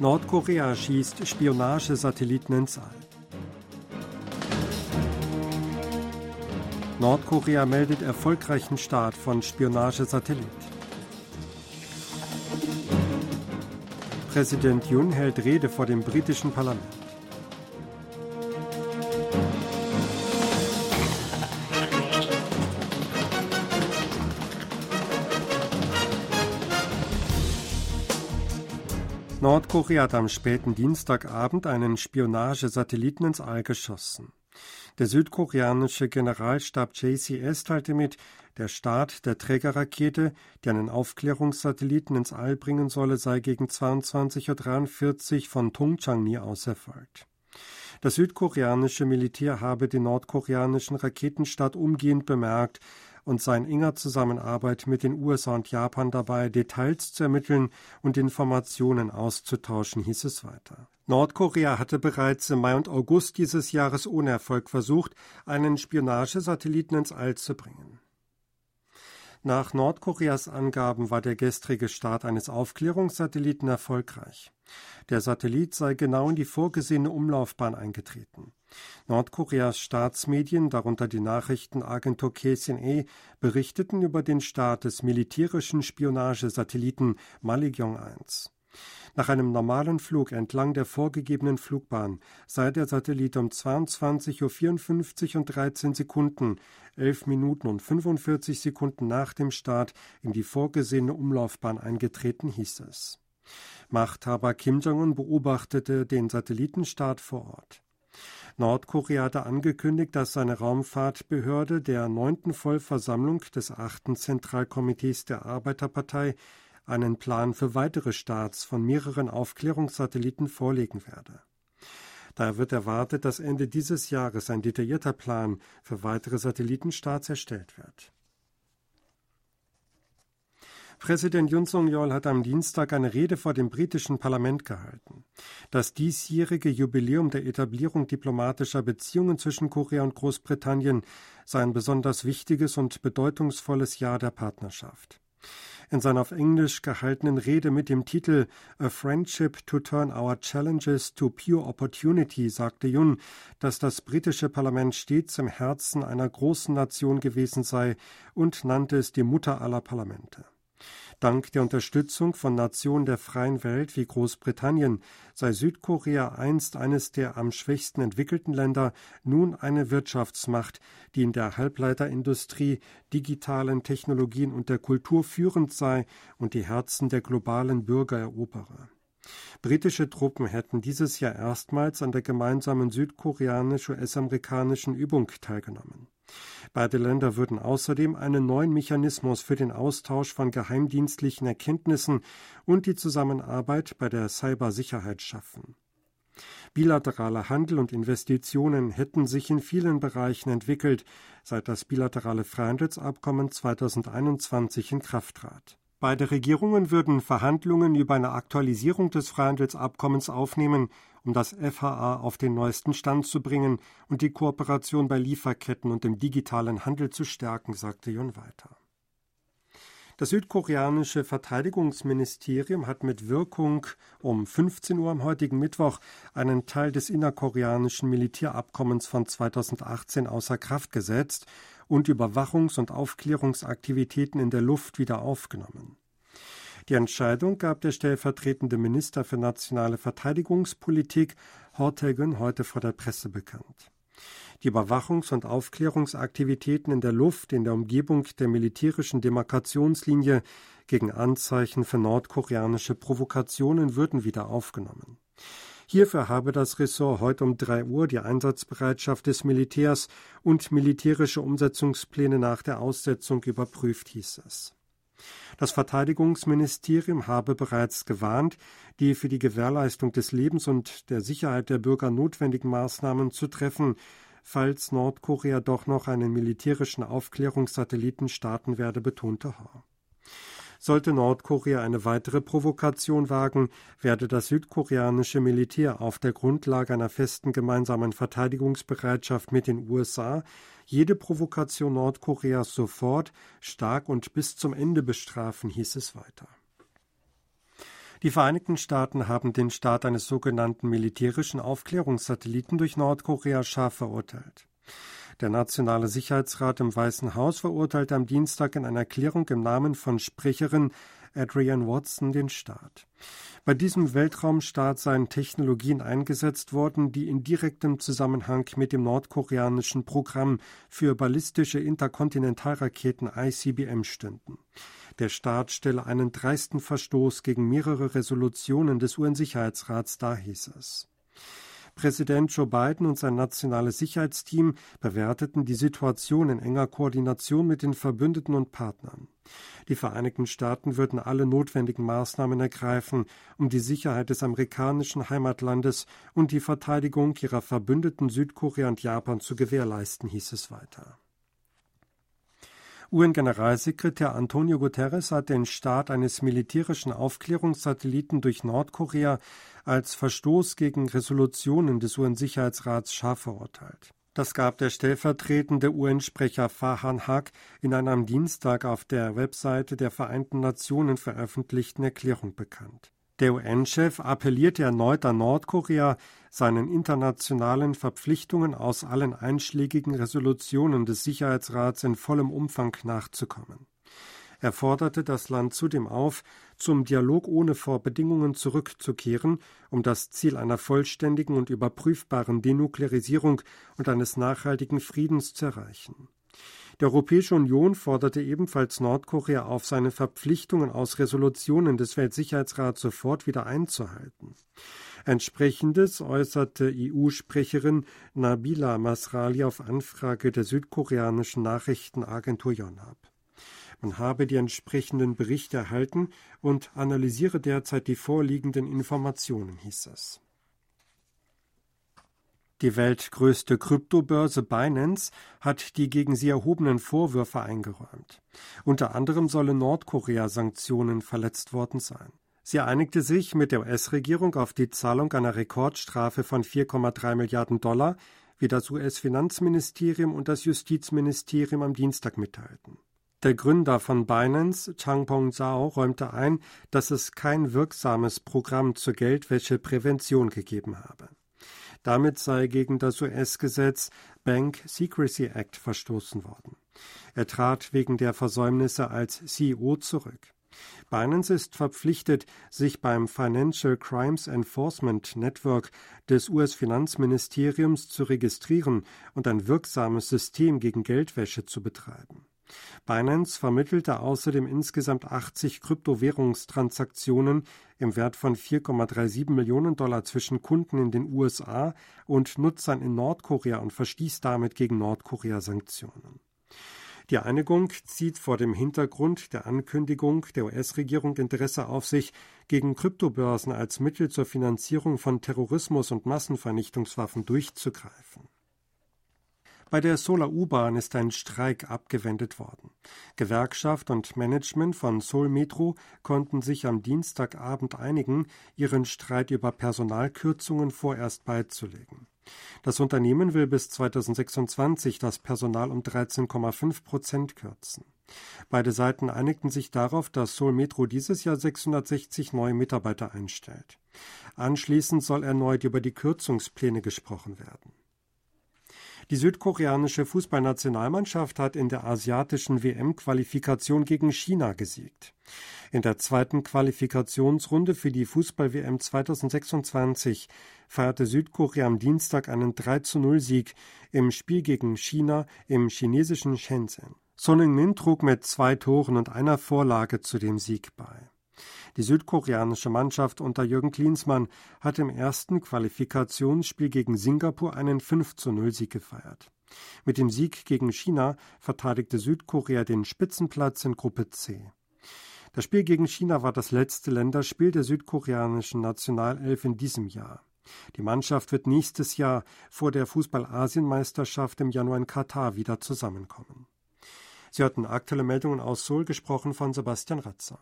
Nordkorea schießt Spionagesatelliten ins All. Nordkorea meldet erfolgreichen Start von Spionagesatellit. Präsident Jun hält Rede vor dem britischen Parlament. Nordkorea hat am späten Dienstagabend einen Spionagesatelliten ins All geschossen. Der südkoreanische Generalstab JCS teilte mit, der Start der Trägerrakete, die einen Aufklärungssatelliten ins All bringen solle, sei gegen 22.43 Uhr von Tongchang-ni aus erfolgt. Das südkoreanische Militär habe den nordkoreanischen Raketenstart umgehend bemerkt und sei in enger Zusammenarbeit mit den USA und Japan dabei, Details zu ermitteln und Informationen auszutauschen, hieß es weiter. Nordkorea hatte bereits im Mai und August dieses Jahres ohne Erfolg versucht, einen Spionagesatelliten ins All zu bringen. Nach Nordkoreas Angaben war der gestrige Start eines Aufklärungssatelliten erfolgreich. Der Satellit sei genau in die vorgesehene Umlaufbahn eingetreten. Nordkoreas Staatsmedien, darunter die Nachrichtenagentur KCNA, berichteten über den Start des militärischen Spionagesatelliten Maligyong 1. Nach einem normalen Flug entlang der vorgegebenen Flugbahn sei der Satellit um 22.54 Uhr und 13 Sekunden, 11 Minuten und 45 Sekunden nach dem Start in die vorgesehene Umlaufbahn eingetreten, hieß es. Machthaber Kim Jong-un beobachtete den Satellitenstart vor Ort. Nordkorea hatte angekündigt, dass seine Raumfahrtbehörde der neunten Vollversammlung des achten Zentralkomitees der Arbeiterpartei einen Plan für weitere Starts von mehreren Aufklärungssatelliten vorlegen werde. Daher wird erwartet, dass Ende dieses Jahres ein detaillierter Plan für weitere Satellitenstarts erstellt wird. Präsident Yun Song-yeol hat am Dienstag eine Rede vor dem britischen Parlament gehalten. Das diesjährige Jubiläum der Etablierung diplomatischer Beziehungen zwischen Korea und Großbritannien sei ein besonders wichtiges und bedeutungsvolles Jahr der Partnerschaft. In seiner auf Englisch gehaltenen Rede mit dem Titel A Friendship to Turn Our Challenges to Pure Opportunity sagte Jun, dass das britische Parlament stets im Herzen einer großen Nation gewesen sei und nannte es die Mutter aller Parlamente. Dank der Unterstützung von Nationen der freien Welt wie Großbritannien sei Südkorea einst eines der am schwächsten entwickelten Länder, nun eine Wirtschaftsmacht, die in der Halbleiterindustrie, digitalen Technologien und der Kultur führend sei und die Herzen der globalen Bürger erobere. Britische Truppen hätten dieses Jahr erstmals an der gemeinsamen südkoreanisch-US-amerikanischen Übung teilgenommen. Beide Länder würden außerdem einen neuen Mechanismus für den Austausch von geheimdienstlichen Erkenntnissen und die Zusammenarbeit bei der Cybersicherheit schaffen. Bilateraler Handel und Investitionen hätten sich in vielen Bereichen entwickelt, seit das bilaterale Freihandelsabkommen 2021 in Kraft trat. Beide Regierungen würden Verhandlungen über eine Aktualisierung des Freihandelsabkommens aufnehmen, um das FHA auf den neuesten Stand zu bringen und die Kooperation bei Lieferketten und im digitalen Handel zu stärken, sagte Jon weiter. Das südkoreanische Verteidigungsministerium hat mit Wirkung um 15 Uhr am heutigen Mittwoch einen Teil des innerkoreanischen Militärabkommens von 2018 außer Kraft gesetzt und Überwachungs- und Aufklärungsaktivitäten in der Luft wieder aufgenommen. Die Entscheidung gab der stellvertretende Minister für nationale Verteidigungspolitik Hortegen heute vor der Presse bekannt. Die Überwachungs- und Aufklärungsaktivitäten in der Luft in der Umgebung der militärischen Demarkationslinie gegen Anzeichen für nordkoreanische Provokationen würden wieder aufgenommen. Hierfür habe das Ressort heute um drei Uhr die Einsatzbereitschaft des Militärs und militärische Umsetzungspläne nach der Aussetzung überprüft, hieß es. Das Verteidigungsministerium habe bereits gewarnt, die für die Gewährleistung des Lebens und der Sicherheit der Bürger notwendigen Maßnahmen zu treffen, falls Nordkorea doch noch einen militärischen Aufklärungssatelliten starten werde, betonte Haar. Sollte Nordkorea eine weitere Provokation wagen, werde das südkoreanische Militär auf der Grundlage einer festen gemeinsamen Verteidigungsbereitschaft mit den USA jede Provokation Nordkoreas sofort, stark und bis zum Ende bestrafen, hieß es weiter. Die Vereinigten Staaten haben den Start eines sogenannten militärischen Aufklärungssatelliten durch Nordkorea scharf verurteilt. Der Nationale Sicherheitsrat im Weißen Haus verurteilte am Dienstag in einer Erklärung im Namen von Sprecherin Adrienne Watson den Start. Bei diesem Weltraumstart seien Technologien eingesetzt worden, die in direktem Zusammenhang mit dem nordkoreanischen Programm für ballistische Interkontinentalraketen ICBM stünden. Der Staat stelle einen dreisten Verstoß gegen mehrere Resolutionen des UN-Sicherheitsrats dar, hieß es. Präsident Joe Biden und sein nationales Sicherheitsteam bewerteten die Situation in enger Koordination mit den Verbündeten und Partnern. Die Vereinigten Staaten würden alle notwendigen Maßnahmen ergreifen, um die Sicherheit des amerikanischen Heimatlandes und die Verteidigung ihrer Verbündeten Südkorea und Japan zu gewährleisten, hieß es weiter. UN-Generalsekretär Antonio Guterres hat den Start eines militärischen Aufklärungssatelliten durch Nordkorea als Verstoß gegen Resolutionen des UN-Sicherheitsrats scharf verurteilt. Das gab der stellvertretende UN-Sprecher Farhan Haq in einer am Dienstag auf der Webseite der Vereinten Nationen veröffentlichten Erklärung bekannt. Der UN-Chef appellierte erneut an Nordkorea, seinen internationalen Verpflichtungen aus allen einschlägigen Resolutionen des Sicherheitsrats in vollem Umfang nachzukommen. Er forderte das Land zudem auf, zum Dialog ohne Vorbedingungen zurückzukehren, um das Ziel einer vollständigen und überprüfbaren Denuklearisierung und eines nachhaltigen Friedens zu erreichen. Die Europäische Union forderte ebenfalls Nordkorea auf, seine Verpflichtungen aus Resolutionen des Weltsicherheitsrats sofort wieder einzuhalten. Entsprechendes äußerte EU-Sprecherin Nabila Masrali auf Anfrage der südkoreanischen Nachrichtenagentur Yonhap. Man habe die entsprechenden Berichte erhalten und analysiere derzeit die vorliegenden Informationen, hieß es. Die weltgrößte Kryptobörse Binance hat die gegen sie erhobenen Vorwürfe eingeräumt. Unter anderem sollen Nordkorea-Sanktionen verletzt worden sein. Sie einigte sich mit der US-Regierung auf die Zahlung einer Rekordstrafe von 4,3 Milliarden Dollar, wie das US-Finanzministerium und das Justizministerium am Dienstag mitteilten. Der Gründer von Binance, Changpong Zhao, räumte ein, dass es kein wirksames Programm zur Geldwäscheprävention gegeben habe. Damit sei gegen das US-Gesetz Bank Secrecy Act verstoßen worden. Er trat wegen der Versäumnisse als CEO zurück. Binance ist verpflichtet, sich beim Financial Crimes Enforcement Network des US-Finanzministeriums zu registrieren und ein wirksames System gegen Geldwäsche zu betreiben. Binance vermittelte außerdem insgesamt 80 Kryptowährungstransaktionen im Wert von 4,37 Millionen Dollar zwischen Kunden in den USA und Nutzern in Nordkorea und verstieß damit gegen Nordkorea Sanktionen. Die Einigung zieht vor dem Hintergrund der Ankündigung der US-Regierung Interesse auf sich, gegen Kryptobörsen als Mittel zur Finanzierung von Terrorismus und Massenvernichtungswaffen durchzugreifen. Bei der Solar U-Bahn ist ein Streik abgewendet worden. Gewerkschaft und Management von Seoul Metro konnten sich am Dienstagabend einigen, ihren Streit über Personalkürzungen vorerst beizulegen. Das Unternehmen will bis 2026 das Personal um 13,5 Prozent kürzen. Beide Seiten einigten sich darauf, dass Seoul Metro dieses Jahr 660 neue Mitarbeiter einstellt. Anschließend soll erneut über die Kürzungspläne gesprochen werden. Die südkoreanische Fußballnationalmannschaft hat in der asiatischen WM-Qualifikation gegen China gesiegt. In der zweiten Qualifikationsrunde für die Fußball-WM 2026 feierte Südkorea am Dienstag einen 3-0-Sieg im Spiel gegen China im chinesischen Shenzhen. Son Heung-min trug mit zwei Toren und einer Vorlage zu dem Sieg bei. Die südkoreanische Mannschaft unter Jürgen Klinsmann hat im ersten Qualifikationsspiel gegen Singapur einen 5-0-Sieg gefeiert. Mit dem Sieg gegen China verteidigte Südkorea den Spitzenplatz in Gruppe C. Das Spiel gegen China war das letzte Länderspiel der südkoreanischen Nationalelf in diesem Jahr. Die Mannschaft wird nächstes Jahr vor der Fußball-Asienmeisterschaft im Januar in Katar wieder zusammenkommen. Sie hatten aktuelle Meldungen aus Seoul gesprochen von Sebastian Ratzer.